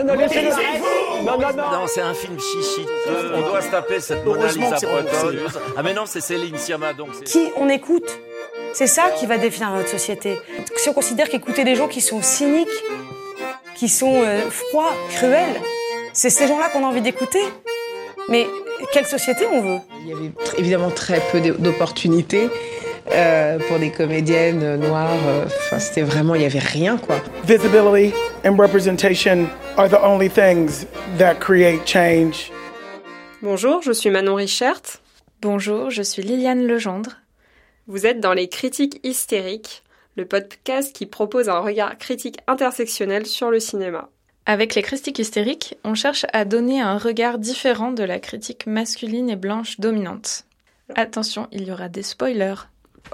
Non, non, laissez-le. Non, non, non. Non, c'est un film chichi. On doit se taper cette Mona Lisa bretonne. Ah, mais non, c'est Céline Sciamma, donc. Qui on écoute C'est ça qui va définir notre société. Si on considère qu'écouter des gens qui sont cyniques, qui sont euh, froids, cruels, c'est ces gens-là qu'on a envie d'écouter. Mais quelle société on veut? Il y avait évidemment très peu d'opportunités. Euh, pour des comédiennes noires, euh, enfin c'était vraiment, il y avait rien quoi. Visibility and representation are the only things that create change. Bonjour, je suis Manon Richert. Bonjour, je suis Liliane Legendre. Vous êtes dans les critiques hystériques, le podcast qui propose un regard critique intersectionnel sur le cinéma. Avec les critiques hystériques, on cherche à donner un regard différent de la critique masculine et blanche dominante. Attention, il y aura des spoilers.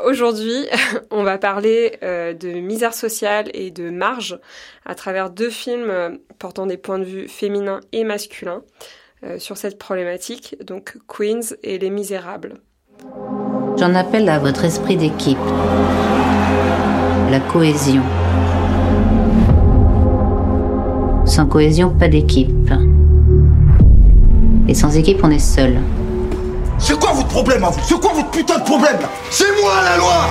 Aujourd'hui, on va parler euh, de misère sociale et de marge à travers deux films euh, portant des points de vue féminins et masculins euh, sur cette problématique, donc Queens et Les Misérables. J'en appelle à votre esprit d'équipe, la cohésion. Sans cohésion, pas d'équipe. Et sans équipe, on est seul. C'est quoi votre problème à vous? C'est quoi votre putain de problème C'est moi la loi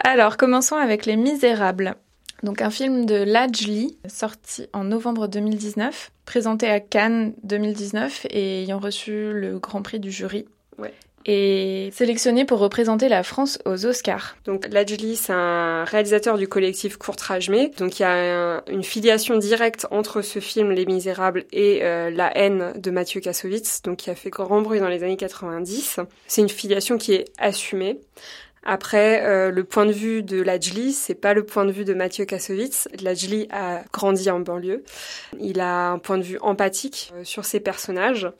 Alors, commençons avec Les Misérables. Donc un film de Lajli, sorti en novembre 2019, présenté à Cannes 2019 et ayant reçu le Grand Prix du jury. Ouais et sélectionné pour représenter la France aux Oscars. Donc Lajli, c'est un réalisateur du collectif Courtrajmé. Donc il y a une filiation directe entre ce film Les Misérables et euh, La haine de Mathieu Kassovitz, donc qui a fait grand bruit dans les années 90. C'est une filiation qui est assumée. Après, euh, le point de vue de Lajli, c'est pas le point de vue de Mathieu Kassovitz. Lajli a grandi en banlieue. Il a un point de vue empathique euh, sur ses personnages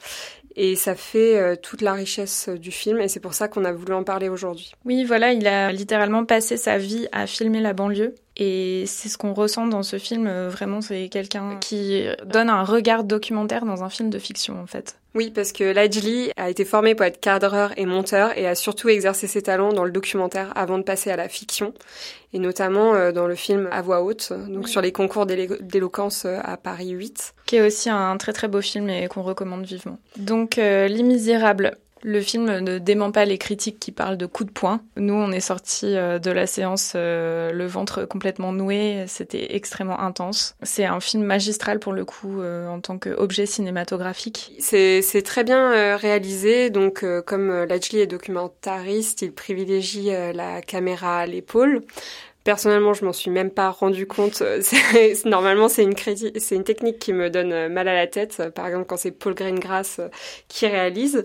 et ça fait euh, toute la richesse du film et c'est pour ça qu'on a voulu en parler aujourd'hui. Oui, voilà, il a littéralement passé sa vie à filmer la banlieue et c'est ce qu'on ressent dans ce film. Euh, vraiment, c'est quelqu'un qui donne un regard documentaire dans un film de fiction en fait. Oui, parce que Lajli a été formé pour être cadreur et monteur et a surtout exercé ses talents dans le documentaire avant de passer à la fiction, et notamment euh, dans le film À voix haute, donc sur les concours d'éloquence euh, à Paris 8. Qui est aussi un très très beau film et qu'on recommande vivement. Donc euh, Les Misérables, le film ne dément pas les critiques qui parlent de coups de poing. Nous, on est sortis euh, de la séance euh, le ventre complètement noué. C'était extrêmement intense. C'est un film magistral pour le coup euh, en tant qu'objet cinématographique. C'est très bien réalisé. Donc, comme Lajli est documentariste, il privilégie la caméra à l'épaule. Personnellement, je m'en suis même pas rendu compte. Normalement, c'est une, c'est une technique qui me donne euh, mal à la tête. Par exemple, quand c'est Paul Greengrass euh, qui réalise.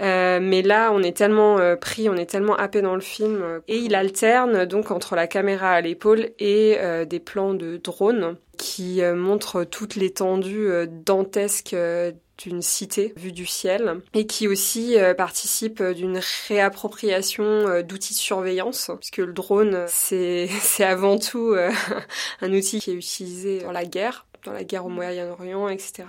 Euh, mais là, on est tellement euh, pris, on est tellement happé dans le film. Et il alterne donc entre la caméra à l'épaule et des plans de drone qui montrent toute l'étendue dantesque d'une cité vue du ciel et qui aussi euh, participe d'une réappropriation euh, d'outils de surveillance puisque le drone c'est avant tout euh, un outil qui est utilisé dans la guerre dans la guerre au Moyen-Orient, etc.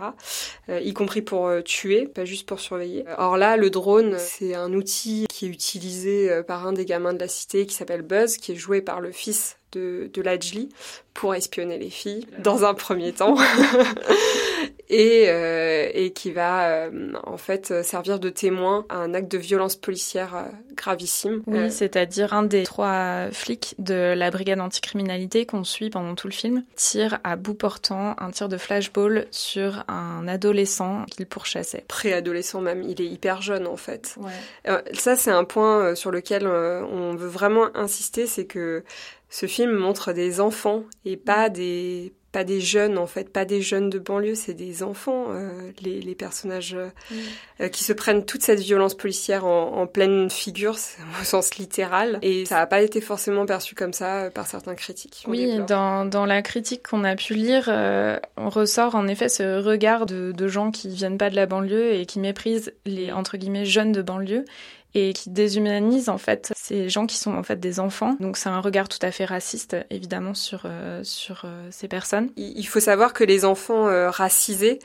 y compris pour tuer, pas juste pour surveiller. Or là, le drone, c'est un outil qui est utilisé par un des gamins de la cité qui s'appelle Buzz, qui est joué par le fils de, de Lajli pour espionner les filles dans un premier temps. et, euh, et qui va euh, en fait servir de témoin à un acte de violence policière euh, gravissime. Oui, c'est-à-dire un des trois flics de la brigade anticriminalité qu'on suit pendant tout le film tire à bout portant un tir de flashball sur un adolescent qu'il pourchassait. Préadolescent même, il est hyper jeune en fait. Ouais. ça c'est un point sur lequel on veut vraiment insister, c'est que ce film montre des enfants et pas des pas des jeunes en fait, pas des jeunes de banlieue, c'est des enfants, euh, les, les, personnages euh, mm. euh, qui se prennent toute cette violence policière en, en pleine figure, au sens littéral, et ça n'a pas été forcément perçu comme ça par certains critiques. Oui, dans, dans la critique qu'on a pu lire, on ressort en effet ce regard de, de gens qui viennent pas de la banlieue et qui méprisent les entre guillemets jeunes de banlieue et qui déshumanise en fait ces gens qui sont en fait des enfants. Donc c'est un regard tout à fait raciste évidemment sur euh, sur euh, ces personnes. Il faut savoir que les enfants euh, racisés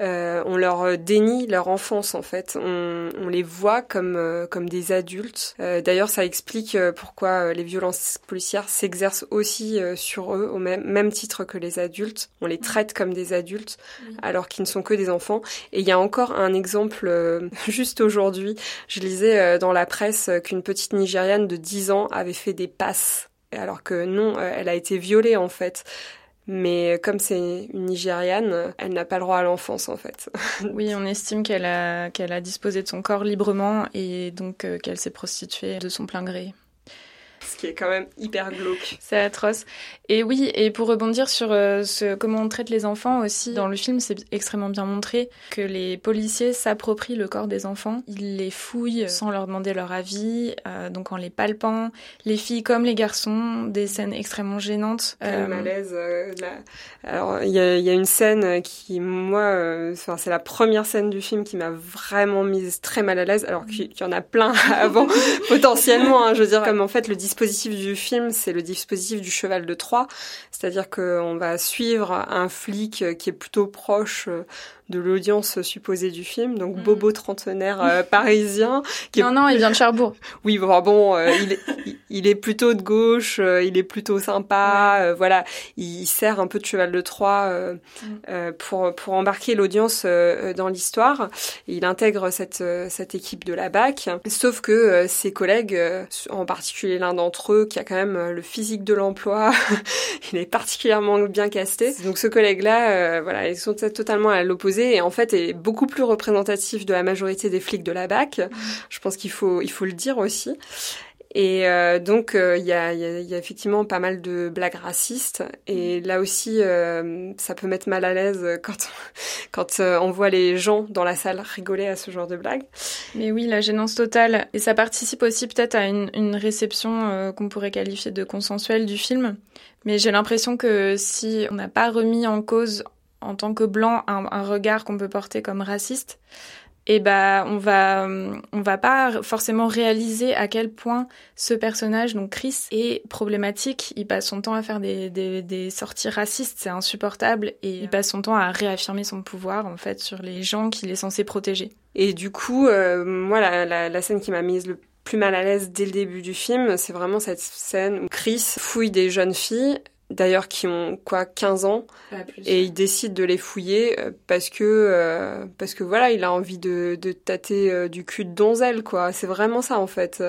on leur dénie leur enfance en fait. On, on les voit comme comme des adultes. D'ailleurs, ça explique pourquoi les violences policières s'exercent aussi sur eux au même, même titre que les adultes. On les traite comme des adultes alors qu'ils ne sont que des enfants. Et il y a encore un exemple juste aujourd'hui. Je lisais dans la presse qu'une petite Nigériane de 10 ans avait fait des passes alors que non, elle a été violée en fait. Mais comme c'est une Nigériane, elle n'a pas le droit à l'enfance en fait. oui, on estime qu'elle a, a disposé de son corps librement et donc euh, qu'elle s'est prostituée de son plein gré ce qui est quand même hyper glauque. C'est atroce. Et oui, et pour rebondir sur euh, ce, comment on traite les enfants aussi, dans le film, c'est extrêmement bien montré que les policiers s'approprient le corps des enfants. Ils les fouillent sans leur demander leur avis, euh, donc en les palpant. Les filles comme les garçons, des scènes extrêmement gênantes. Euh... malaise. Euh, Alors, il y a, y a, une scène qui, moi, enfin, c'est la première scène du film qui m'a vraiment mise très mal à l'aise, alors qu'il y en a plein avant, potentiellement. Hein, je veux dire, comme en fait le dispositif du film, c'est le dispositif du cheval de Troie, c'est-à-dire qu'on va suivre un flic qui est plutôt proche de l'audience supposée du film, donc mm. Bobo trentenaire euh, parisien. Qui non, non, il vient de Cherbourg. oui, bon, bon euh, il, est, il, est plutôt de gauche, euh, il est plutôt sympa, voilà, il, sert un peu de cheval de Troie mm. pour, pour embarquer l'audience dans l'histoire. Il intègre cette, cette équipe de la BAC, sauf que ses collègues, en particulier l'un d'entre eux, qui a quand même le physique de l'emploi, il est particulièrement bien casté. Donc ce collègue-là, voilà, ils sont totalement à l'opposé et en fait est beaucoup plus représentatif de la majorité des flics de la BAC. Je pense qu'il faut, il faut le dire aussi. Et euh, donc euh, il y, a, y, a, y, a, effectivement pas mal de blagues racistes et là aussi euh, ça peut mettre mal à l'aise quand quand on voit les gens dans la salle rigoler à ce genre de blagues. Mais oui, la gênance totale et ça participe aussi peut-être à une, une réception qu'on pourrait qualifier de consensuelle du film. Mais j'ai l'impression que si on n'a pas remis en cause en tant que blanc un, regard qu'on peut porter comme raciste, et eh ben on va on va pas forcément réaliser à quel point ce personnage donc Chris est problématique. Il passe son temps à faire des sorties racistes, c'est insupportable et il passe son temps à réaffirmer son pouvoir en fait sur les gens qu'il est censé protéger. Et du coup, euh, moi la, la, la scène qui m'a mise le plus mal à l'aise dès le début du film, c'est vraiment cette scène où Chris fouille des jeunes filles d'ailleurs qui ont quoi 15 ans. Et il décide de les fouiller euh, parce que euh, parce que voilà il a envie de, de tâter euh, du cul de donzelle quoi. C'est vraiment ça en fait.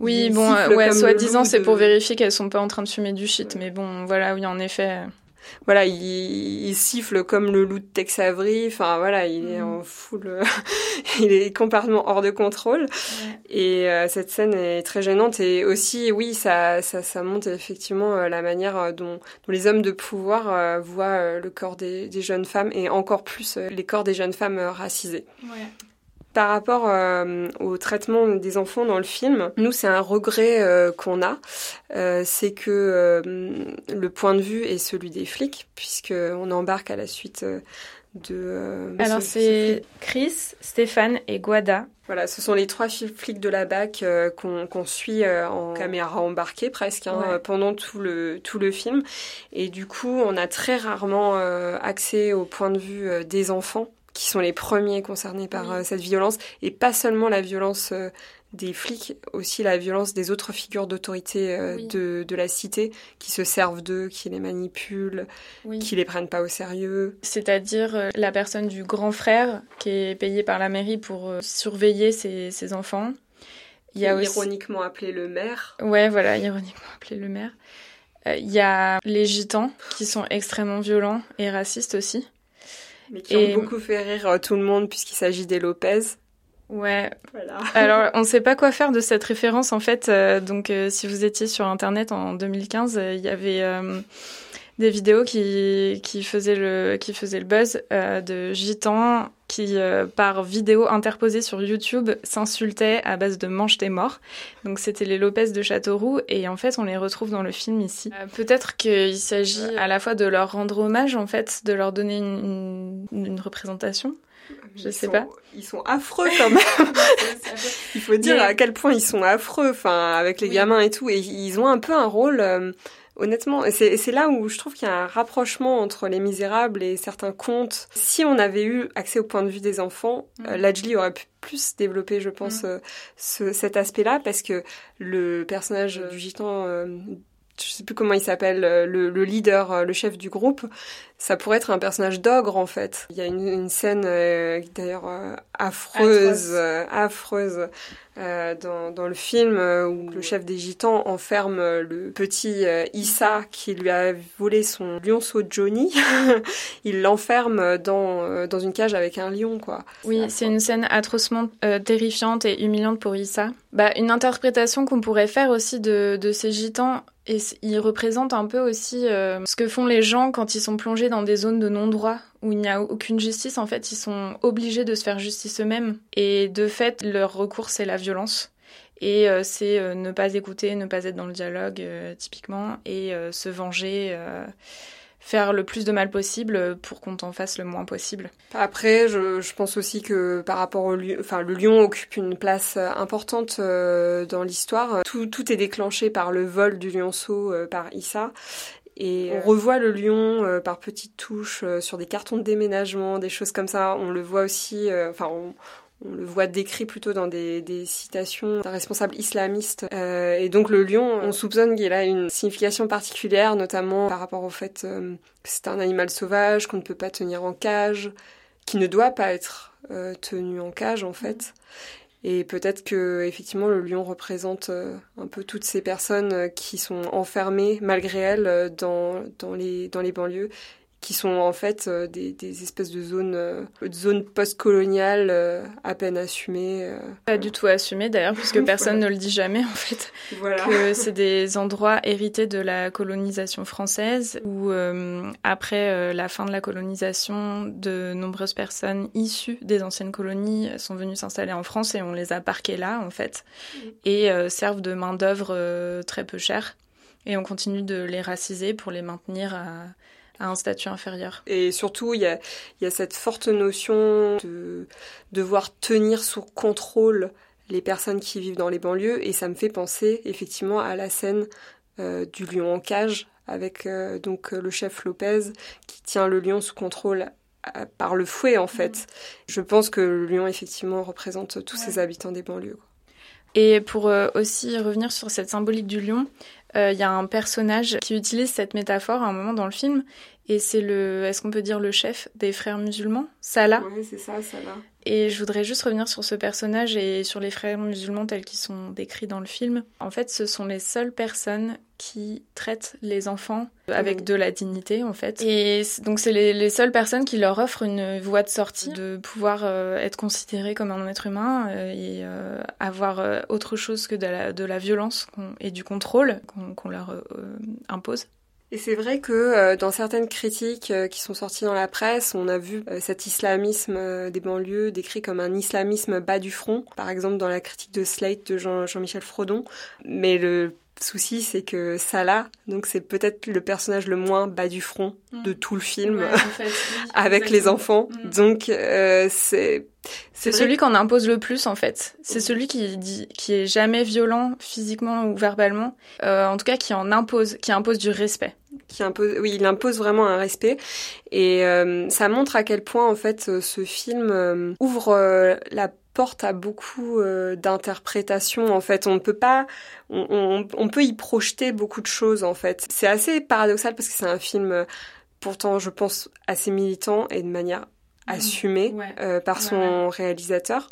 Oui bon ouais soi-disant c'est pour vérifier qu'elles sont pas en train de fumer du shit mais bon voilà oui en effet voilà, il, il, siffle comme le loup de Tex Avery. Enfin voilà, il est en full, il est complètement hors de contrôle. Et euh, cette scène est très gênante. Et aussi, oui, ça, ça, ça montre effectivement euh, la manière euh, dont, dont, les hommes de pouvoir voient le corps des, des, jeunes femmes et encore plus les corps des jeunes femmes racisées. Ouais par rapport euh, au traitement des enfants dans le film, nous c'est un regret euh, qu'on a, euh, c'est que le point de vue est celui des flics, puisque on embarque à la suite de. Alors c'est Chris, Stéphane et Guada. Voilà, ce sont les trois flics de la BAC qu'on suit en caméra embarquée presque hein, pendant tout le tout le film, et du coup on a très rarement accès au point de vue des enfants qui sont les premiers concernés par euh, cette violence, et pas seulement la violence euh, des flics, aussi la violence des autres figures d'autorité euh, de, de, la cité qui se servent d'eux, qui les manipulent, qui les prennent pas au sérieux. C'est-à-dire la personne du grand frère qui est payé par la mairie pour surveiller ses, ses, enfants. Il y a ironiquement appelé le maire. Ouais, voilà, ironiquement appelé le maire. Il y a les gitans qui sont extrêmement violents et racistes aussi. Mais qui ont beaucoup fait rire euh, tout le monde puisqu'il s'agit des Lopez. Ouais. Voilà. Alors, on ne sait pas quoi faire de cette référence en fait. Euh, donc, euh, si vous étiez sur Internet en 2015, il y avait des vidéos qui, qui, faisaient le, qui faisaient le buzz euh, de gitans qui, euh, par vidéo interposée sur YouTube, s'insultaient à base de mange tes morts. Donc c'était les Lopez de Châteauroux et en fait on les retrouve dans le film ici. Euh, Peut-être qu'il s'agit à la fois de leur rendre hommage en fait, de leur donner une, une, une représentation Je sais pas. Ils sont affreux quand même. Il faut dire à quel point ils sont affreux, enfin avec les gamins et tout, et ils ont un peu un rôle. Euh, honnêtement, et c'est là où je trouve qu'il y a un rapprochement entre Les Misérables et certains contes. Si on avait eu accès au point de vue des enfants, mm. Lajli aurait pu plus développer, je pense, mm. ce, cet aspect-là, parce que le personnage du gitan je sais plus comment il s'appelle, euh, le, le, leader, euh, le chef du groupe, ça pourrait être un personnage d'ogre en fait. Il y a une, une scène euh, d'ailleurs affreuse, affreuse dans, dans, le film où le chef des gitans enferme le petit Issa qui lui a volé son lionceau Johnny. il l'enferme dans, dans une cage avec un lion quoi. Oui, c'est une scène atrocement terrifiante et humiliante pour Issa. Bah, une interprétation qu'on pourrait faire aussi de, de ces gitans et il représente un peu aussi euh, ce que font les gens quand ils sont plongés dans des zones de non-droit, où il n'y a aucune justice. En fait, ils sont obligés de se faire justice eux-mêmes. Et de fait, leur recours, c'est la violence. Et euh, c'est euh, ne pas écouter, ne pas être dans le dialogue, typiquement, et se venger faire le plus de mal possible pour qu'on t'en fasse le moins possible. Après, je, pense aussi que par rapport au lion, enfin le lion occupe une place importante euh, dans l'histoire. Tout, est déclenché par le vol du lionceau euh, par Issa. Et on revoit le lion euh, par petites touches sur des cartons de déménagement, des choses comme ça. On le voit aussi, enfin, on, on le voit décrit plutôt dans des, citations d'un responsable islamiste. Euh, et donc le lion, on soupçonne qu'il a une signification particulière, notamment par rapport au fait euh, que c'est un animal sauvage, qu'on ne peut pas tenir en cage, qui ne doit pas être euh, tenu en cage en fait. Et peut-être que effectivement le lion représente un peu toutes ces personnes qui sont enfermées malgré elles dans, dans, les, dans les banlieues qui sont en fait euh, des, des, espèces de zones, euh, de zones post-coloniales euh, à peine assumées. Pas du tout assumées d'ailleurs, puisque personne ne le dit jamais en fait. Voilà. Que c'est des endroits hérités de la colonisation française, où après la fin de la colonisation, de nombreuses personnes issues des anciennes colonies sont venues s'installer en France et on les a parquées là en fait, mm. et servent de main-d'œuvre très peu chère. Et on continue de les raciser pour les maintenir à à un statut inférieur. Et surtout, il y a, y a, cette forte notion de devoir tenir sous contrôle les personnes qui vivent dans les banlieues, et ça me fait penser effectivement à la scène euh, du lion en cage avec euh, donc le chef Lopez qui tient le lion sous contrôle euh, par le fouet en fait. Mm. Je pense que le lion effectivement représente tous ces habitants des banlieues. Et pour aussi revenir sur cette symbolique du lion, il euh, y a un personnage qui utilise cette métaphore à un moment dans le film, et c'est le, est-ce qu'on peut dire le chef des frères musulmans, Salah. Oui, c'est ça, Salah. Et je voudrais juste revenir sur ce personnage et sur les frères musulmans tels qu'ils sont décrits dans le film. En fait, ce sont les seules personnes qui traitent les enfants avec de la dignité, en fait. Et donc, c'est les, seules personnes qui leur offrent une voie de sortie, de pouvoir euh, être considérés comme un être humain euh, et euh, avoir autre chose que de la, de la violence et du contrôle qu'on leur impose. Et c'est vrai que euh, dans certaines critiques euh, qui sont sorties dans la presse, on a vu euh, cet islamisme des banlieues décrit comme un islamisme bas du front, par exemple dans la critique de Slate de Jean- Jean-Michel Frodon. Mais le souci, c'est que Salah, donc c'est peut-être le personnage le moins bas du front mm. de tout le film, avec les enfants. Mm. Donc c'est c'est celui qu'on impose le plus en fait. C'est celui qui dit, qui est jamais violent physiquement ou verbalement, euh, en tout cas qui en impose, qui impose du respect. Qui impose, oui, il impose vraiment un respect. Et euh, ça montre à quel point en fait euh, ce film ouvre la porte à beaucoup d'interprétations. En fait, on peut pas, on, on, peut y projeter beaucoup de choses en fait. C'est assez paradoxal parce que c'est un film pourtant, je pense, assez militant et de manière assumé euh, par son réalisateur.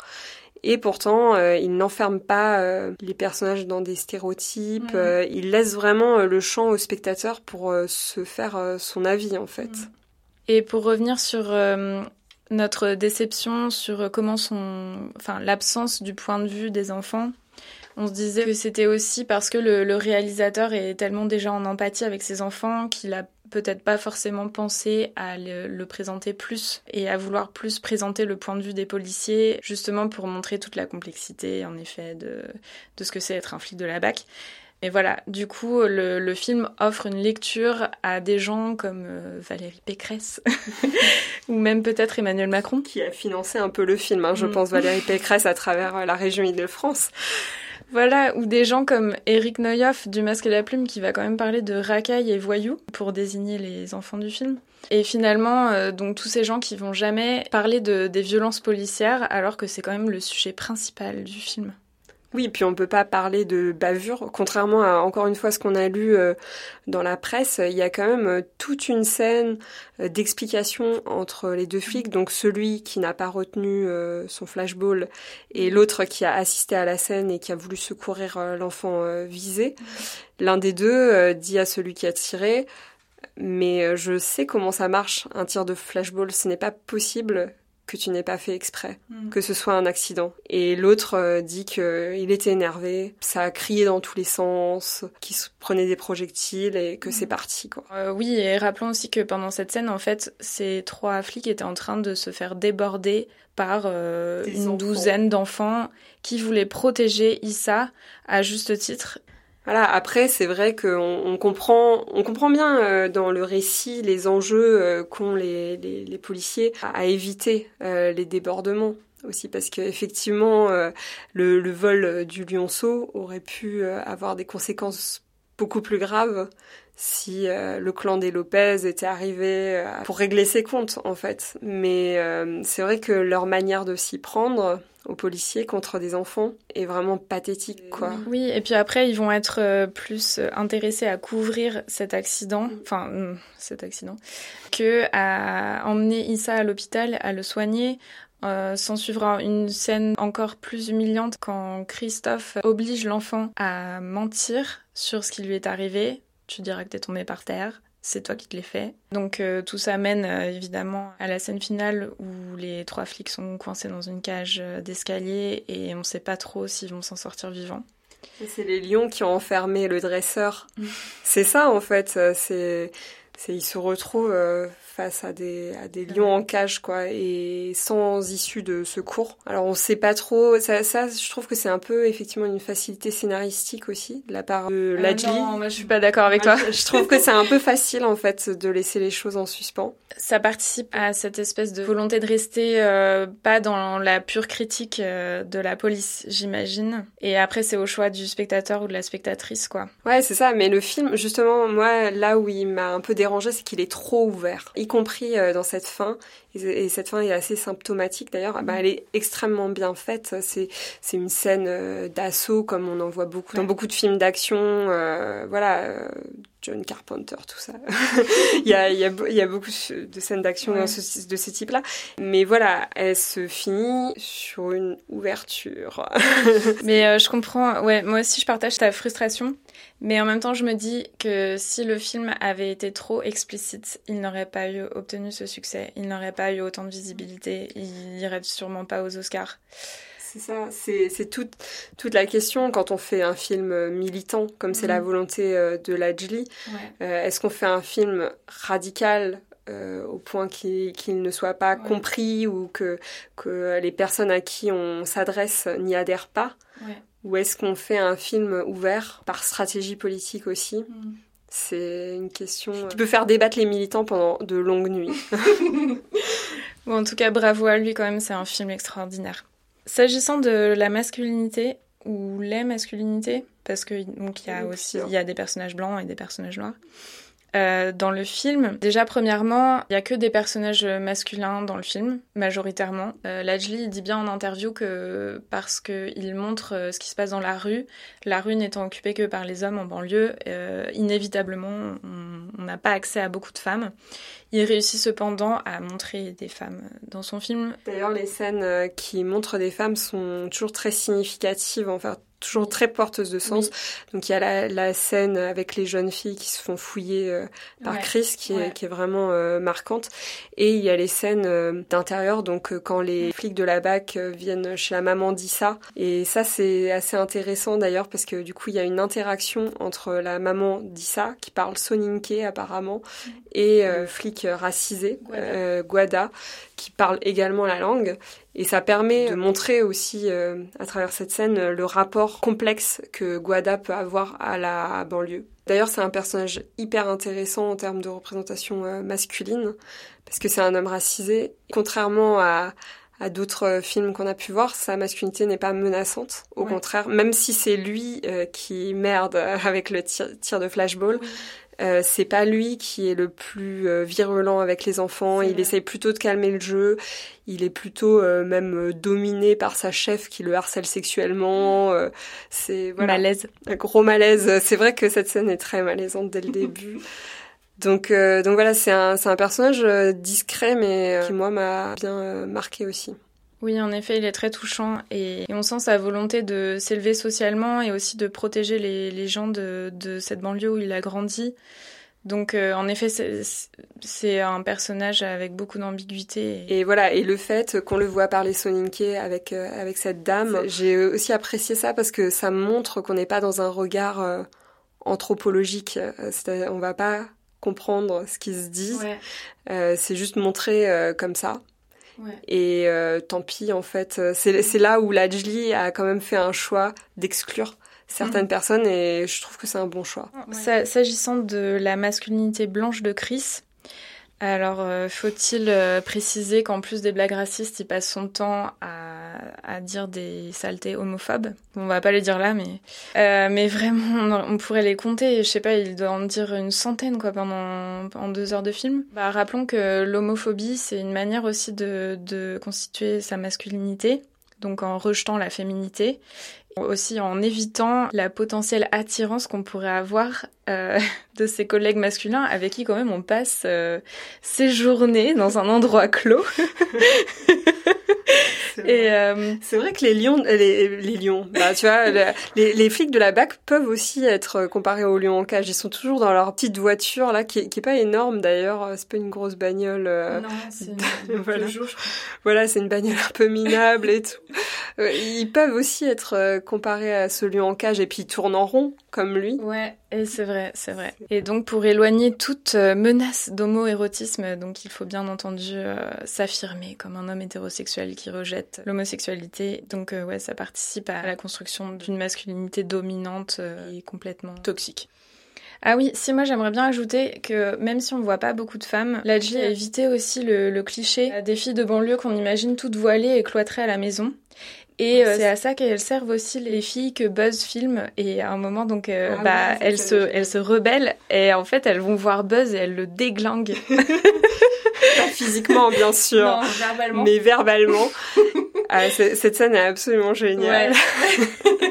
Et pourtant, euh, il n'enferme pas euh, les personnages dans des stéréotypes. il laisse vraiment le champ au spectateur pour se faire son avis, en fait. Et pour revenir sur notre déception sur comment son, enfin, l'absence du point de vue des enfants, on se disait que c'était aussi parce que le, le, réalisateur est tellement déjà en empathie avec ses enfants qu'il a peut-être pas forcément penser à le, présenter plus et à vouloir plus présenter le point de vue des policiers, justement pour montrer toute la complexité, en effet, de, de ce que c'est être un flic de la BAC. Et voilà, du coup, le, le, film offre une lecture à des gens comme euh, Valérie Pécresse, ou même peut-être Emmanuel Macron. Qui a financé un peu le film, hein, je mm. pense, Valérie Pécresse à travers euh, la région Île-de-France. Voilà, ou des gens comme Eric Neuhoff du Masque et la Plume qui va quand même parler de racailles et voyous pour désigner les enfants du film. Et finalement, euh, donc tous ces gens qui vont jamais parler de, des violences policières alors que c'est quand même le sujet principal du film. Oui, puis on peut pas parler de bavure, contrairement à encore une fois ce qu'on a lu euh, dans la presse. Il y a quand même euh, toute une scène euh, d'explication entre les deux flics, donc celui qui n'a pas retenu son flashball et l'autre qui a assisté à la scène et qui a voulu secourir l'enfant visé. L'un des deux dit à celui qui a tiré mais je sais comment ça marche, un tir de flashball. Ce n'est pas possible que tu n'aies pas fait exprès, mm. que ce soit un accident. Et l'autre euh, dit qu'il était énervé, ça a crié dans tous les sens, qu'il prenait des projectiles et que c'est mm. parti. Quoi. Euh, oui, et rappelons aussi que pendant cette scène, en fait, ces trois flics étaient en train de se faire déborder par euh, une douzaine d'enfants qui voulaient protéger Issa à juste titre. Voilà, après, c'est vrai qu'on on comprend, on comprend bien euh, dans le récit les enjeux euh, qu'ont les, policiers à, éviter euh, les débordements aussi parce qu'effectivement le, le, vol du lionceau aurait pu avoir des conséquences beaucoup plus graves si le clan des Lopez était arrivé pour régler ses comptes en fait. Mais c'est vrai que leur manière de s'y prendre aux policiers contre des enfants est vraiment pathétique, quoi. Oui, et puis après, ils vont être euh, plus euh, intéressés à couvrir cet accident, enfin, hmm, cet accident, que à emmener Issa à l'hôpital, à le soigner. Euh, S'en suivra une scène encore plus humiliante quand Christophe oblige l'enfant à mentir sur ce qui lui est arrivé. Tu diras que t'es tombé par terre c'est toi qui te l'es fait. Donc euh, tout ça mène euh, évidemment à la scène finale où les trois flics sont coincés dans une cage euh, d'escalier et on ne sait pas trop s'ils vont s'en sortir vivants. C'est les lions qui ont enfermé le dresseur. c'est ça en fait, c'est ils se retrouvent face à des, à des lions en cage, quoi, et sans issue de secours. Alors on sait pas trop, ça, ça je trouve que c'est un peu effectivement une facilité scénaristique aussi de la part de euh. Non, moi je suis pas d'accord avec toi. Je trouve que c'est un peu facile en fait de laisser les choses en suspens. Ça participe à cette espèce de volonté de rester euh, pas dans la pure critique euh, de la police, j'imagine. Et après c'est au choix du spectateur ou de la spectatrice, quoi. Ouais, c'est ça. Mais le film, justement, moi là où il m'a un peu dérangé, c'est qu'il est trop ouvert y compris euh, dans cette fin. Et, cette fin est assez symptomatique d'ailleurs. Bah, elle est extrêmement bien faite. C'est c'est une scène euh, d'assaut comme on en voit beaucoup dans beaucoup de films d'action. Euh, voilà. John Carpenter, tout ça. il, y a, il, y a, il y a beaucoup de scènes d'action de ce type-là. Mais voilà, elle se finit sur une ouverture. Mais je comprends, ouais, moi aussi je partage ta frustration. Mais en même temps, je me dis que si le film avait été trop explicite, il n'aurait pas eu obtenu ce succès. Il n'aurait pas eu autant de visibilité. Il n'irait sûrement pas aux Oscars. C'est ça, c'est toute, toute la question quand on fait un film militant, comme c'est la mm. volonté euh, de Lajli. Euh, est-ce qu'on fait un film radical euh, au point qu'il ne soit pas compris ou que, que les personnes à qui on s'adresse n'y adhèrent pas? Ou est-ce qu'on fait un film ouvert par stratégie politique aussi? Mm. C'est une question qui peut faire débattre les militants pendant de longues nuits. en tout cas, bravo à lui quand même, c'est un film extraordinaire. S'agissant de la masculinité ou les masculinités, parce que donc il y a aussi il y a des personnages blancs et des personnages noirs. Euh, dans le film, déjà premièrement, il y a que des personnages masculins dans le film, majoritairement. Euh, Lajli dit bien en interview que parce qu'il montre euh, ce qui se passe dans la rue, la rue n'étant occupée que par les hommes en banlieue, euh, inévitablement, on n'a pas accès à beaucoup de femmes. Il réussit cependant à montrer des femmes dans son film. D'ailleurs, les scènes qui montrent des femmes sont toujours très significatives. Enfin, toujours très porteuse de sens. Donc il y a la, la, scène avec les jeunes filles qui se font fouiller euh, par Chris qui, est, qui est vraiment euh, marquante. Et il y a les scènes euh, d'intérieur, donc quand les flics de la BAC viennent chez la maman d'Issa. Et ça c'est assez intéressant d'ailleurs parce que du coup il y a une interaction entre la maman d'Issa qui parle soninke apparemment et flic racisé, Guada. Guada, qui parle également la langue. Et ça permet de montrer aussi, euh, à travers cette scène, le rapport complexe que Guada peut avoir à la banlieue. D'ailleurs, c'est un personnage hyper intéressant en termes de représentation euh, masculine, parce que c'est un homme racisé. Contrairement à, à d'autres films qu'on a pu voir, sa masculinité n'est pas menaçante. Au contraire, même si c'est lui euh, qui merde avec le tir, tir de flashball, euh, c'est pas lui qui est le plus euh, virulent avec les enfants. Il essaye plutôt de calmer le jeu. Il est plutôt euh, même dominé par sa chef qui le harcèle sexuellement. c'est voilà, malaise, un gros malaise. C'est vrai que cette scène est très malaisante dès le début. Donc, donc voilà, c'est un, c'est un personnage discret, mais qui moi m'a bien marqué aussi. Oui, en effet, il est très touchant et, on sent sa volonté de s'élever socialement et aussi de protéger les, gens de, cette banlieue où il a grandi. Donc, euh, en effet, c'est un personnage avec beaucoup d'ambiguïté. Et... voilà, et le fait qu'on le voit parler soninké avec euh, avec cette dame, j'ai aussi apprécié ça parce que ça montre qu'on n'est pas dans un regard euh, anthropologique. on va pas comprendre ce qui se dit. c'est juste montré comme ça. Et euh, tant pis, en fait, euh, c'est là où Lajli a quand même fait un choix d'exclure certaines mhm. personnes et je trouve que c'est un bon choix. S'agissant de la masculinité blanche de Chris, alors, euh, faut-il euh, préciser qu'en plus des blagues racistes, il passe son temps à, dire des saletés homophobes? On va pas les dire là, mais euh, mais vraiment, on, pourrait les compter. Je sais pas, il doit en dire une centaine quoi pendant, pendant deux heures de film. Bah, rappelons que l'homophobie, c'est une manière aussi de, de constituer sa masculinité, donc en rejetant la féminité aussi en évitant la potentielle attirance qu'on pourrait avoir euh, de ses collègues masculins avec qui quand même on passe euh, ses journées dans un endroit clos. Euh, c'est vrai que les lions, les, les lions, bah, tu vois, les, les, flics de la BAC peuvent aussi être comparés aux lions en cage. Ils sont toujours dans leur petite voiture là, qui, qui est pas énorme d'ailleurs. C'est pas une grosse bagnole. non, c'est une voilà. voilà, c'est une bagnole un peu minable et tout. Ils peuvent aussi être comparés à ce lion en cage et puis ils tournent en rond comme lui. Ouais, et c'est vrai, c'est vrai. Et donc pour éloigner toute euh, menace d'homo-érotisme, donc il faut bien entendu euh, s'affirmer comme un homme hétérosexuel qui rejette l'homosexualité. Donc euh, ouais, ça participe à la construction d'une masculinité dominante et complètement toxique. Ah oui, si moi j'aimerais bien ajouter que même si on voit pas beaucoup de femmes, Ladji a évité aussi le, le cliché des filles de banlieue qu'on imagine toutes voilées et cloîtrées à la maison. Et euh, c'est à ça qu'elles servent aussi les filles que Buzz filme. Et à un moment, donc, euh, ah bah, elles, se, elles se rebellent. Et en fait, elles vont voir Buzz et elles le déglinguent. Pas physiquement, bien sûr. Non, verbalement. Mais verbalement. ah, cette scène est absolument géniale. Ouais.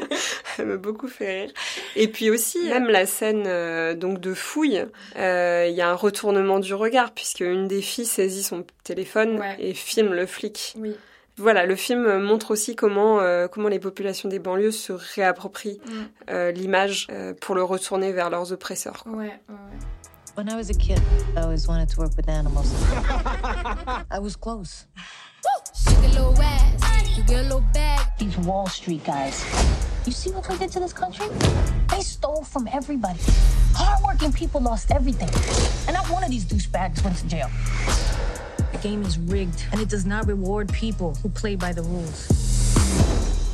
Elle m'a beaucoup fait rire. Et puis aussi, même la scène euh, donc de fouille, il y a un retournement du regard puisque une des filles saisit son téléphone et filme le flic. Oui. Voilà, le film montre aussi comment, euh, comment les populations des banlieues se réapproprient mm. euh, l'image euh, pour le retourner vers leurs oppresseurs. Quoi. Ouais, ouais. When I was a kid, I always wanted to work with animals. I was close. These Wall Street guys. You see what they did to this country? They stole from everybody. Hardworking people lost everything. And not one of these douchebags went to jail. The game is rigged, and it does not reward people who play by the rules.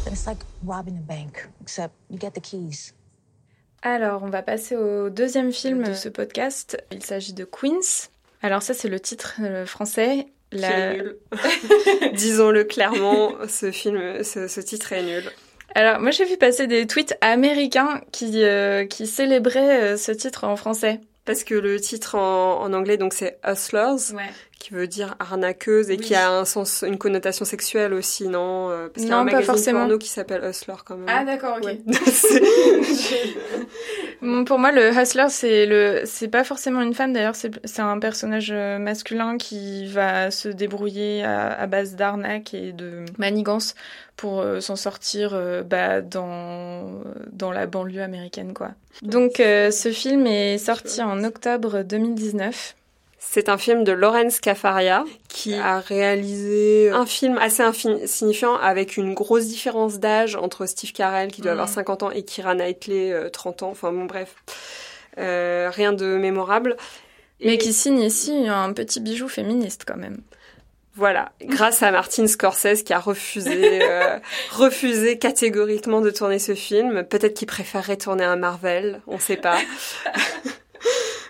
It's like robbing a bank, except you get the keys. Alors, on va passer au deuxième film de ce podcast. Il s'agit de Queens. Alors ça, c'est le titre euh, français. La... nul. Disons-le clairement, ce film, ce, ce, titre est nul. Alors, moi, j'ai vu passer des tweets américains qui, euh, qui célébraient euh, ce titre en français. Parce que le titre en, en anglais, donc c'est Hustlers, ouais qui veut dire arnaqueuse et qui a un sens, une connotation sexuelle aussi, non euh, Parce qu'il y a un magazine forcément. porno qui s'appelle Hustler quand même. Ah d'accord, ok. pour moi, le Hustler, c'est le, c'est pas forcément une femme d'ailleurs, c'est, un personnage euh, masculin qui va se débrouiller à, à base d'arnaque et de manigance pour euh, s'en sortir bah, dans, dans la banlieue américaine, quoi. Donc, ce film est sorti en octobre 2019. C'est un film de Lawrence Cafaria qui a réalisé un film assez insignifiant avec une grosse différence d'âge entre Steve Carell qui doit avoir 50 mm. ans et Kira Knightley 30 euh, ans. Enfin bon bref, euh, rien de mémorable. Mais qui signe ici un petit bijou féministe quand même. Voilà, grâce à Martin Scorsese qui a refusé, euh, refusé catégoriquement de tourner ce film. Peut-être qu'il préférerait tourner un Marvel, on sait pas.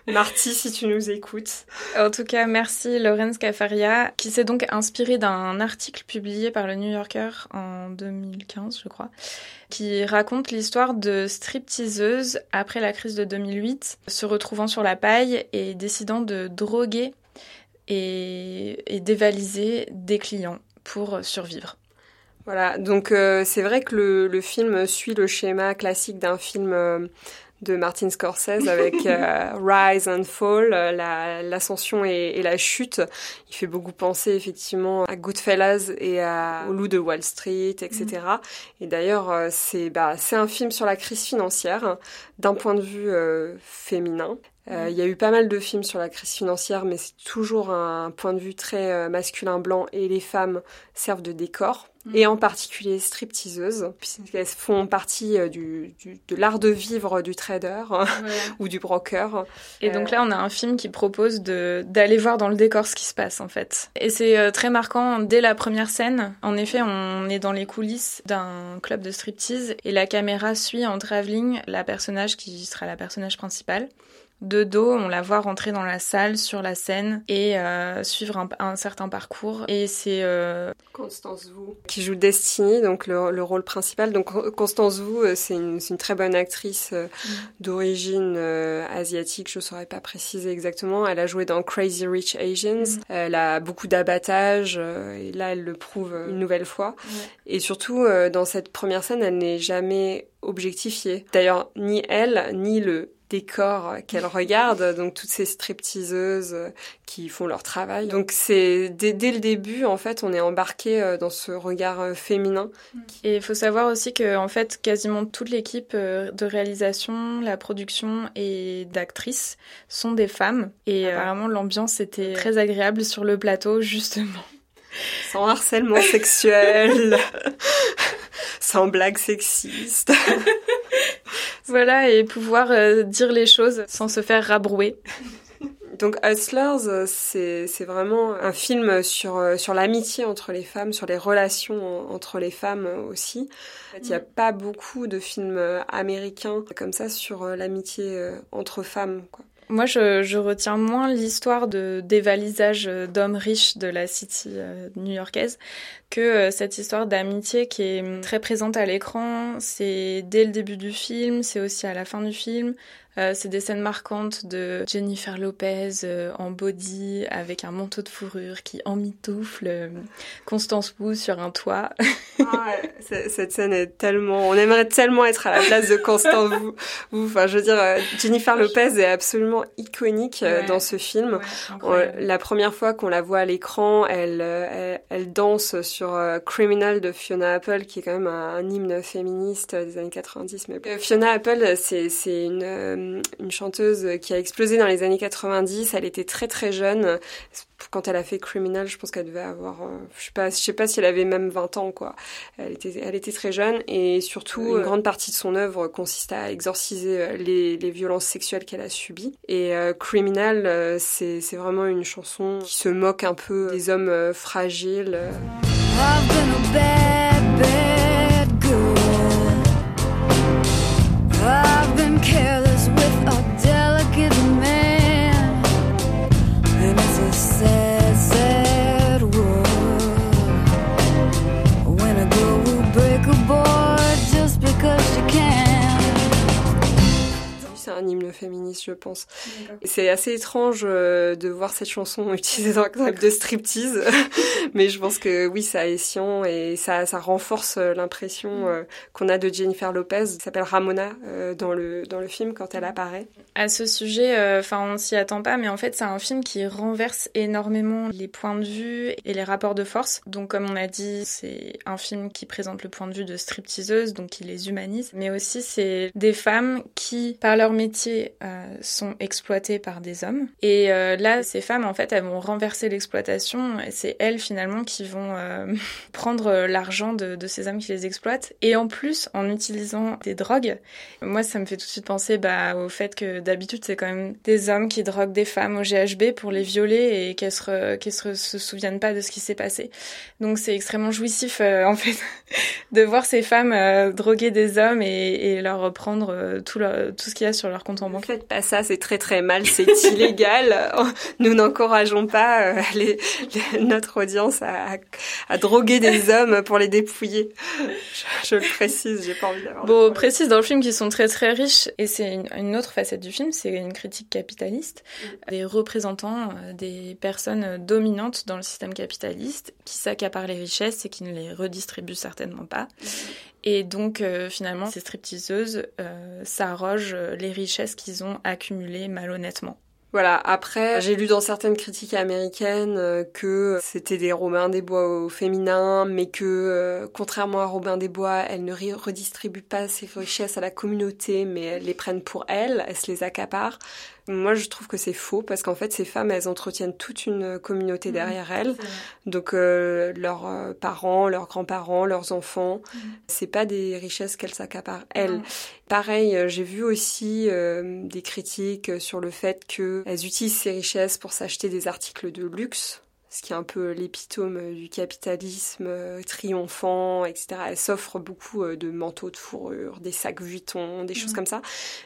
Marty, si tu nous écoutes. En tout cas, merci Lorenz Cafaria, qui s'est donc inspiré d'un article publié par le New Yorker en 2015, je crois, qui raconte l'histoire de stripteaseuses après la crise de 2008, se retrouvant sur la paille et décidant de droguer et, dévaliser des clients pour survivre. Voilà, donc euh, c'est vrai que le, le, film suit le schéma classique d'un film euh, de Martin Scorsese avec euh, Rise and Fall, euh, l'ascension et, la chute. Il fait beaucoup penser effectivement à Goodfellas et à, au Loup de Wall Street, etc. Mm. Et d'ailleurs, euh, c'est bah, c'est un film sur la crise financière d'un point de vue féminin. Euh, il y a eu pas mal de films sur la crise financière, mais c'est toujours un point de vue très euh, masculin blanc et les femmes servent de décor. Mm. Et en particulier stripteaseuses, puisqu'elles font partie euh, du, du, de l'art de vivre du trader ou du broker. Et donc là, on a un film qui propose d'aller voir dans le décor ce qui se passe en fait. Et c'est très marquant dès la première scène. En effet, on est dans les coulisses d'un club de striptease et la caméra suit en travelling la personnage qui sera la personnage principale de dos, on la voit rentrer dans la salle, sur la scène et euh, suivre un, certain parcours. Et c'est euh, Constance Wu qui joue Destiny, donc le, rôle principal. Donc Constance Wu, euh, c'est une, très bonne actrice mm. d'origine asiatique. Je ne saurais pas préciser exactement. Elle a joué dans Crazy Rich Asians. Mm. Elle a beaucoup d'abattage et là, elle le prouve une nouvelle fois. Et surtout, dans cette première scène, elle n'est jamais objectifiée. D'ailleurs, ni elle, ni le décors qu'elle regarde, donc toutes ces stripteaseuses euh, qui font leur travail. Donc c'est dès, le début, en fait, on est embarqué euh, dans ce regard euh, féminin. Et il faut savoir aussi que, en fait, quasiment toute l'équipe de réalisation, la production et d'actrices sont des femmes. Et ah apparemment, l'ambiance était très agréable sur le plateau, justement. Sans harcèlement sexuel, sans blagues sexistes. voilà, et pouvoir euh, dire les choses sans se faire rabrouer. Donc Hustlers, euh, c'est, vraiment un film sur, euh, sur l'amitié entre les femmes, sur les relations entre les femmes aussi. il n'y a pas beaucoup de films américains comme ça sur l'amitié entre femmes. Quoi. Moi, je, retiens moins l'histoire de dévalisage d'hommes riches de la city euh, new-yorkaise que euh, cette histoire d'amitié qui est très présente à l'écran. C'est dès le début du film, c'est aussi à la fin du film. Euh, c'est des scènes marquantes de Jennifer Lopez euh, en body avec un manteau de fourrure qui emmitoufle euh, Constance Wu sur un toit. ah cette scène est tellement... On aimerait tellement être à la place de Constance Wu. Enfin, je veux dire, Jennifer Lopez est absolument iconique dans ce film. la première fois qu'on la voit à l'écran, elle, elle, danse sur Criminal de Fiona Apple, qui est quand même un, hymne féministe des années 90. Mais Fiona Apple, c'est euh, une chanteuse qui a explosé dans les années 90. Elle était très très jeune. Quand elle a fait Criminal, je pense qu'elle devait avoir, euh, je sais pas, je sais pas si elle avait même 20 ans quoi. Elle était, elle était très jeune et surtout une grande partie de son œuvre consiste à exorciser euh, les, les violences sexuelles qu'elle a subies. Et Criminal, c'est c'est vraiment une chanson qui se moque un peu des hommes fragiles. Un hymne féministe, je pense. C'est assez étrange euh, de voir cette chanson utilisée dans un club de striptease, mais je pense que oui, ça est sciant et ça, ça renforce euh, l'impression mm. euh, qu'on a de Jennifer Lopez, qui s'appelle Ramona dans le dans le film quand elle apparaît. À ce sujet, enfin on s'y attend pas, mais en fait c'est un film qui renverse énormément les points de vue et les rapports de force. Donc comme on a dit, c'est un film qui présente le point de vue de stripteaseuses, donc qui les humanise, mais aussi c'est des femmes qui, par leur métier, euh, sont exploitées par des hommes. Et là, ces femmes, en fait, elles vont renverser l'exploitation. Et c'est elles, finalement, qui vont prendre l'argent de, ces hommes qui les exploitent. Et en plus, en utilisant des drogues. Moi, ça me fait tout de suite penser bah, au fait que d'habitude, c'est quand même des hommes qui droguent des femmes au GHB pour les violer et qu'elles se, qu'elles se, souviennent pas de ce qui s'est passé. Donc c'est extrêmement jouissif, en fait, de voir ces femmes droguer des hommes et, leur leur, tout ce qu'il y a sur leur compte en banque. Faites pas ça, c'est très très mal, c'est illégal. Nous n'encourageons pas euh, les, les, notre audience à, à, droguer des hommes pour les dépouiller. Je, je le précise, j'ai pas envie d'avoir. Bon, on précise dans le film qu'ils sont très très riches et c'est une, une, autre facette du film, c'est une critique capitaliste, des représentants, euh, des personnes dominantes dans le système capitaliste qui s'accaparent les richesses et qui ne les redistribuent certainement pas. Et donc, euh, finalement, ces stripteaseuses euh, s'arrogent les richesses qu'ils ont accumulées malhonnêtement. Voilà, après, j'ai lu dans certaines critiques américaines euh, que c'était des Robins des Bois au féminin, mais que, euh, contrairement à Robin des Bois, elles ne redistribuent pas ces richesses à la communauté, mais elles les prennent pour elles, elles se les accaparent. Moi, je trouve que c'est faux parce qu'en fait, ces femmes, elles entretiennent toute une communauté mmh, derrière elles. Donc, euh, leurs euh, parents, leurs grands-parents, leurs enfants, mmh. c'est pas des richesses qu'elles s'accaparent elles. Mmh. Pareil, euh, j'ai vu aussi euh, des critiques sur le fait qu'elles utilisent ces richesses pour s'acheter des articles de luxe ce qui est un peu l'épitome du capitalisme euh, triomphant, etc. Elle s'offre beaucoup euh, de manteaux de fourrure, des sacs Vuitton, des choses mmh. comme ça.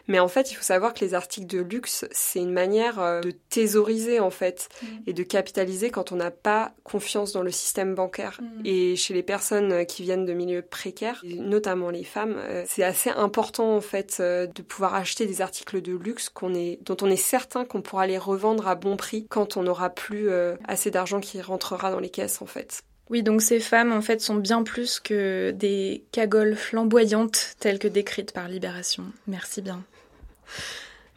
Mais en fait, il faut savoir que les articles de luxe, c'est une manière euh, de thésauriser en fait mmh. et de capitaliser quand on n'a pas confiance dans le système bancaire. Mmh. Et chez les personnes qui viennent de milieux précaires, notamment les femmes, c'est assez important en fait de pouvoir acheter des articles de luxe qu'on est, dont on est certain qu'on pourra les revendre à bon prix quand on n'aura plus assez d'argent qui rentrera dans les caisses en fait. Oui, donc ces femmes en fait sont bien plus que des cagoles flamboyantes telles que décrites par Libération. Merci bien.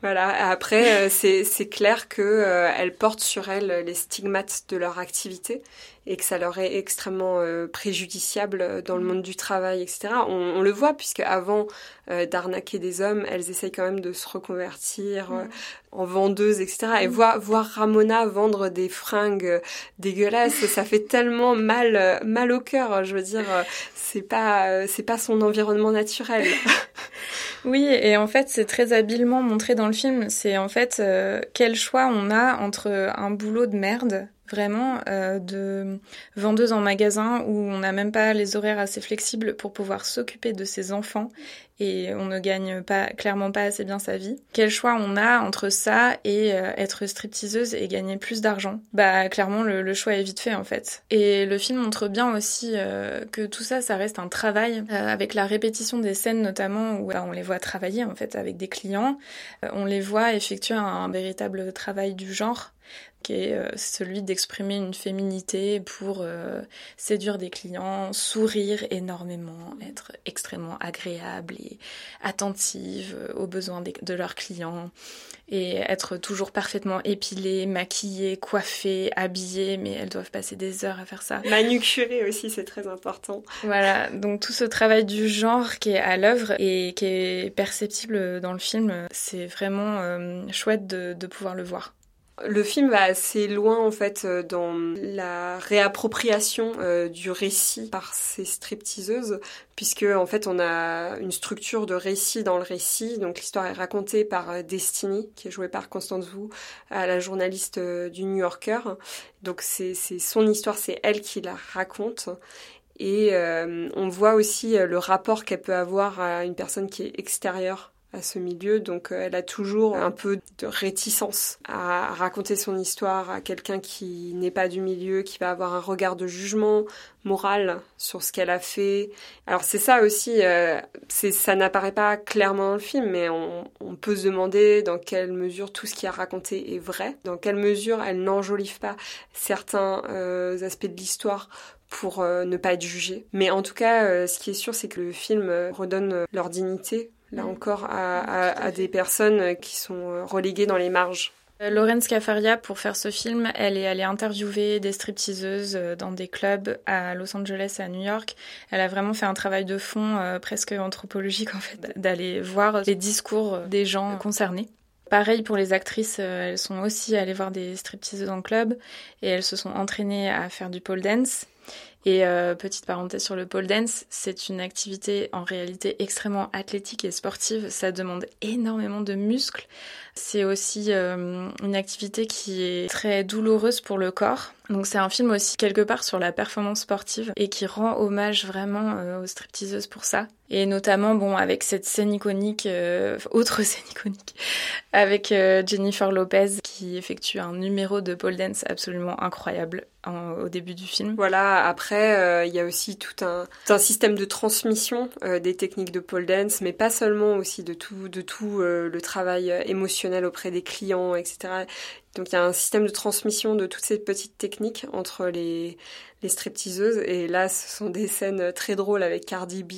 Voilà. Après, euh, c'est clair que euh, elles portent sur elles les stigmates de leur activité et que ça leur est extrêmement euh, préjudiciable dans le monde du travail, etc. On, on le voit puisque avant d'arnaquer des hommes, elles essayent quand même de se reconvertir en vendeuses, etc. Et voir, voir Ramona vendre des fringues dégueulasses, ça fait tellement mal, mal au cœur. Je veux dire, c'est pas, c'est pas son environnement naturel. Oui, et en fait, c'est très habilement montré dans le film. C'est en fait euh, quel choix on a entre un boulot de merde vraiment euh, de vendeuse en magasin où on n'a même pas les horaires assez flexibles pour pouvoir s'occuper de ses enfants et on ne gagne pas clairement pas assez bien sa vie. Quel choix on a entre ça et euh, être stripteaseuse et gagner plus d'argent? Bah clairement le, choix est vite fait en fait. Et le film montre bien aussi euh, que tout ça, ça reste un travail euh, avec la répétition des scènes notamment où bah, on les voit travailler en fait avec des clients, on les voit effectuer un véritable travail du genre qui est euh, celui d'exprimer une féminité pour euh, séduire des clients, sourire énormément, être extrêmement agréable et attentive euh, aux besoins de leurs clients et être toujours parfaitement épilée, maquillée, coiffée, habillée, mais elles doivent passer des heures à faire ça. Manucurée aussi, c'est très important. Voilà, donc tout ce travail du genre qui est à l'œuvre et qui est perceptible dans le film, c'est vraiment chouette de, de pouvoir le voir. Le film va assez loin en fait euh, dans la réappropriation euh, du récit par ces stripteaseuses, puisque en fait on a une structure de récit dans le récit. Donc l'histoire est racontée par euh, Destiny, qui est jouée par Constance Wu, la journaliste du New Yorker. Donc c'est son histoire, c'est elle qui la raconte. Et on voit aussi le rapport qu'elle peut avoir à une personne qui est extérieure à ce milieu, donc euh, elle a toujours un peu de réticence à raconter son histoire à quelqu'un qui n'est pas du milieu, qui va avoir un regard de jugement moral sur ce qu'elle a fait. Alors c'est ça aussi, euh, ça n'apparaît pas clairement dans le film, mais on, peut se demander dans quelle mesure tout ce qui a raconté est vrai, dans quelle mesure elle n'enjolive pas certains euh, aspects de l'histoire pour ne pas être jugée. Mais en tout cas, ce qui est sûr, c'est que le film redonne leur dignité là encore, à, à, à, des personnes qui sont euh, reléguées dans les marges. Euh, Lauren Scafaria, pour faire ce film, elle est allée interviewer des stripteaseuses euh, dans des clubs à Los Angeles et à New York. Elle a vraiment fait un travail de fond, euh, presque anthropologique en fait, d'aller voir les discours des gens concernés Pareil pour les actrices, elles sont aussi allées voir des stripteaseuses en club et elles se sont entraînées à faire du pole dance. Et euh, petite parenthèse sur le pole dance, c'est une activité en réalité extrêmement athlétique et sportive. Ça demande énormément de muscles. C'est aussi euh, une activité qui est très douloureuse pour le corps. Donc c'est un film aussi quelque part sur la performance sportive et qui rend hommage vraiment euh, aux stripteaseuses pour ça. Et notamment, bon, avec cette scène iconique, autre scène iconique, avec Jennifer Lopez qui effectue un numéro de pole dance absolument incroyable au début du film. Voilà, après, il y a aussi tout un, système de transmission des techniques de pole dance, mais pas seulement aussi de tout, tout le travail émotionnel auprès des clients, etc. Donc il y a un système de transmission de toutes ces petites techniques entre les stripteaseuses. Et là, ce sont des scènes très drôles avec Cardi B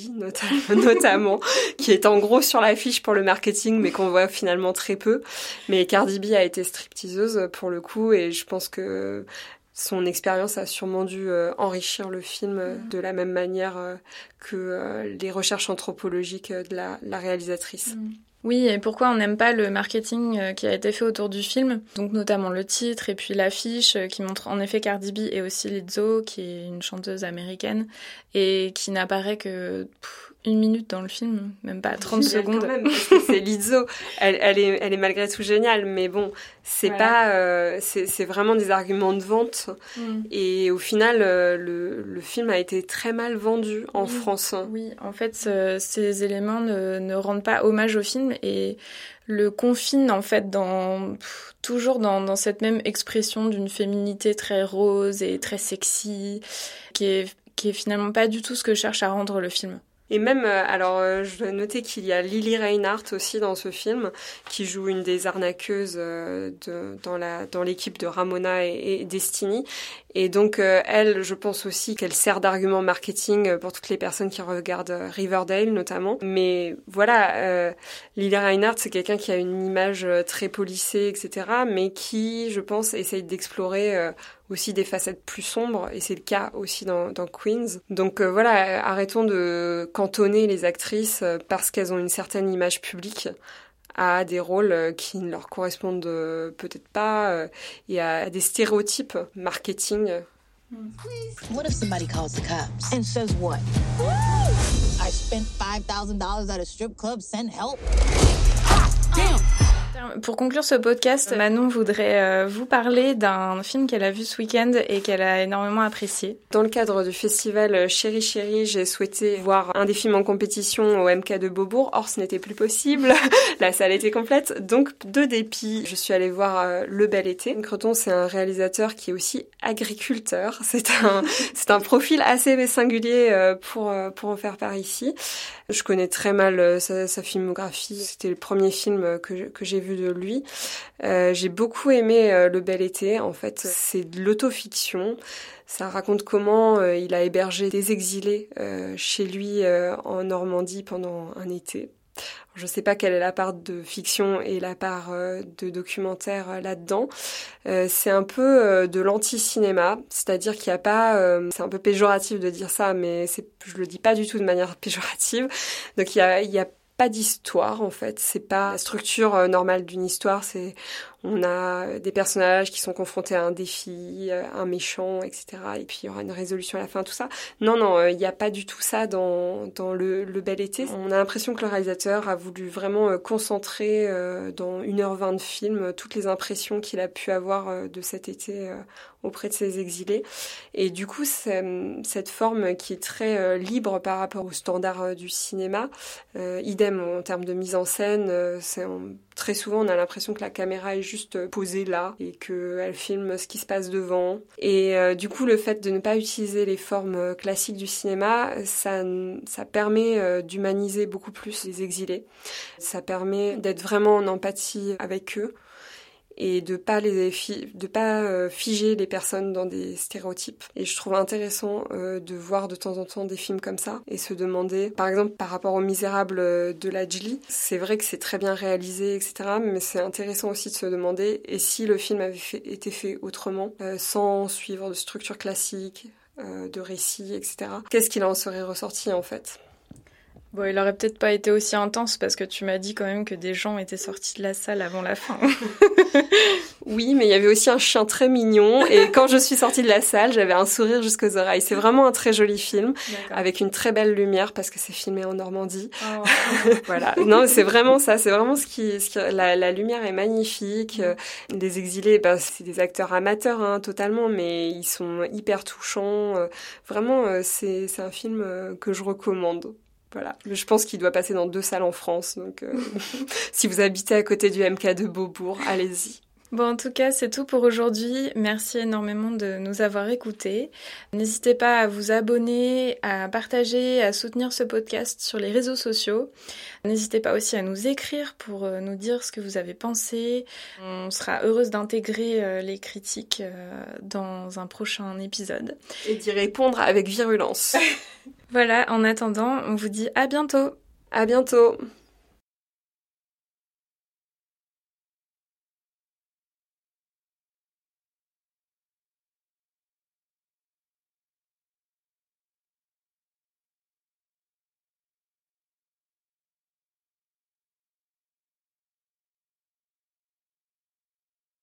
notamment, qui est en gros sur l'affiche pour le marketing, mais qu'on voit finalement très peu. Mais Cardi B a été stripteaseuse pour le coup, et je pense que son expérience a sûrement dû euh, enrichir le film euh, de la même manière euh, que les recherches anthropologiques de la, la réalisatrice. Mm. Oui, et pourquoi on n'aime pas le marketing qui a été fait autour du film? Donc notamment le titre et puis l'affiche qui montre en effet Cardi B et aussi Lizzo, qui est une chanteuse américaine et qui n'apparaît que une minute dans le film, même pas 30 secondes. c'est Lizzo, elle, elle, est, elle est malgré tout géniale, mais bon, c'est pas, euh, c'est vraiment des arguments de vente. Mm. Et au final, euh, le, le, film a été très mal vendu en France. Oui, en fait, ces éléments ne, ne, rendent pas hommage au film et le confinent en fait dans toujours dans, dans cette même expression d'une féminité très rose et très sexy, qui est qui est finalement pas du tout ce que cherche à rendre le film. Et même, euh, alors, euh, je dois noter qu'il y a Lily Reinhardt aussi dans ce film, qui joue une des arnaqueuses euh, de, dans la dans l'équipe de Ramona et, Destiny. Et donc, elle, je pense aussi qu'elle sert d'argument marketing pour toutes les personnes qui regardent Riverdale, notamment. Mais voilà, Lily Reinhardt, c'est quelqu'un qui a une image très polissée, etc., mais qui, je pense, essaye d'explorer aussi des facettes plus sombres, et c'est le cas aussi dans, dans Queens. Donc euh, voilà, arrêtons de cantonner les actrices euh, parce qu'elles ont une certaine image publique à des rôles euh, qui ne leur correspondent peut-être pas et à des stéréotypes marketing. What if somebody calls the cops? And says what? I spent $5,000 at a strip club, send help. damn! Pour conclure ce podcast, Manon voudrait euh, vous parler d'un film qu'elle a vu ce week-end et qu'elle a énormément apprécié. Dans le cadre du festival Chéri Chéri, j'ai souhaité voir un des films en compétition au MK de Beaubourg. Or, ce n'était plus possible. La salle était complète. Donc, de dépit, je suis allée voir euh, Le Bel Été. Creton, c'est un réalisateur qui est aussi agriculteur. C'est un, c'est un profil assez singulier euh, pour, pour en faire par ici. Je connais très mal sa, sa filmographie. C'était le premier film que, que j'ai vu de lui. Euh, j'ai beaucoup aimé euh, Le Bel Été. En fait, c'est de l'autofiction. Ça raconte comment euh, il a hébergé des exilés chez lui en Normandie pendant un été. Je ne sais pas quelle est la part de fiction et la part de documentaire là-dedans. c'est un peu de l'anti-cinéma, c'est-à-dire qu'il n'y a pas, c'est un peu péjoratif de dire ça, mais je le dis pas du tout de manière péjorative. Donc il y a, y a d'histoire en fait. C'est pas la structure euh, normale d'une histoire. C'est on a des personnages qui sont confrontés à un défi, euh, un méchant, etc. Et puis il y aura une résolution à la fin, tout ça. Non, non, euh, il n'y a pas du tout ça dans, dans le, le Bel Été. On a l'impression que le réalisateur a voulu vraiment concentrer dans 1h20 de film toutes les impressions qu'il a pu avoir de cet été auprès de ses exilés. Et du coup, cette forme qui est très euh, libre par rapport aux standards euh, du cinéma, euh, idem en termes de mise en scène, c'est très souvent on a l'impression que la caméra est juste posée là et qu'elle filme ce qui se passe devant. Et du coup, le fait de ne pas utiliser les formes classiques du cinéma, ça permet d'humaniser beaucoup plus les exilés. Ça permet d'être vraiment en empathie avec eux et de pas les de pas euh, figer les personnes dans des stéréotypes. Et je trouve intéressant euh, de voir de temps en temps des films comme ça et se demander par exemple par rapport aux Misérables euh, de la c'est vrai que c'est très bien réalisé etc mais c'est intéressant aussi de se demander et si le film avait été fait autrement sans suivre de structure classique de récit etc qu'est-ce qu'il en serait ressorti en fait? Bon, il aurait peut-être pas été aussi intense parce que tu m'as dit quand même que des gens étaient sortis de la salle avant la fin. oui, mais il y avait aussi un chien très mignon et quand je suis sortie de la salle, j'avais un sourire jusqu'aux oreilles. C'est vraiment un très joli film avec une très belle lumière parce que c'est filmé en Normandie. Oh. voilà. Non, c'est vraiment ça. C'est vraiment ce qui, ce qui la, la, lumière est magnifique. Mm. Les exilés, bah, c'est des acteurs amateurs hein, totalement, mais ils sont hyper touchants. Euh, vraiment, euh, c'est un film euh, que je recommande. Voilà. Je pense qu'il doit passer dans deux salles en France. Donc, euh, si vous habitez à côté du MK de Beaubourg, allez-y. Bon, en tout cas, c'est tout pour aujourd'hui. Merci énormément de nous avoir écoutés. N'hésitez pas à vous abonner, à partager, à soutenir ce podcast sur les réseaux sociaux. N'hésitez pas aussi à nous écrire pour euh, nous dire ce que vous avez pensé. On sera heureuse d'intégrer euh, les critiques dans un prochain épisode. Et d'y répondre avec virulence. Voilà, en attendant, on vous dit à bientôt. À bientôt.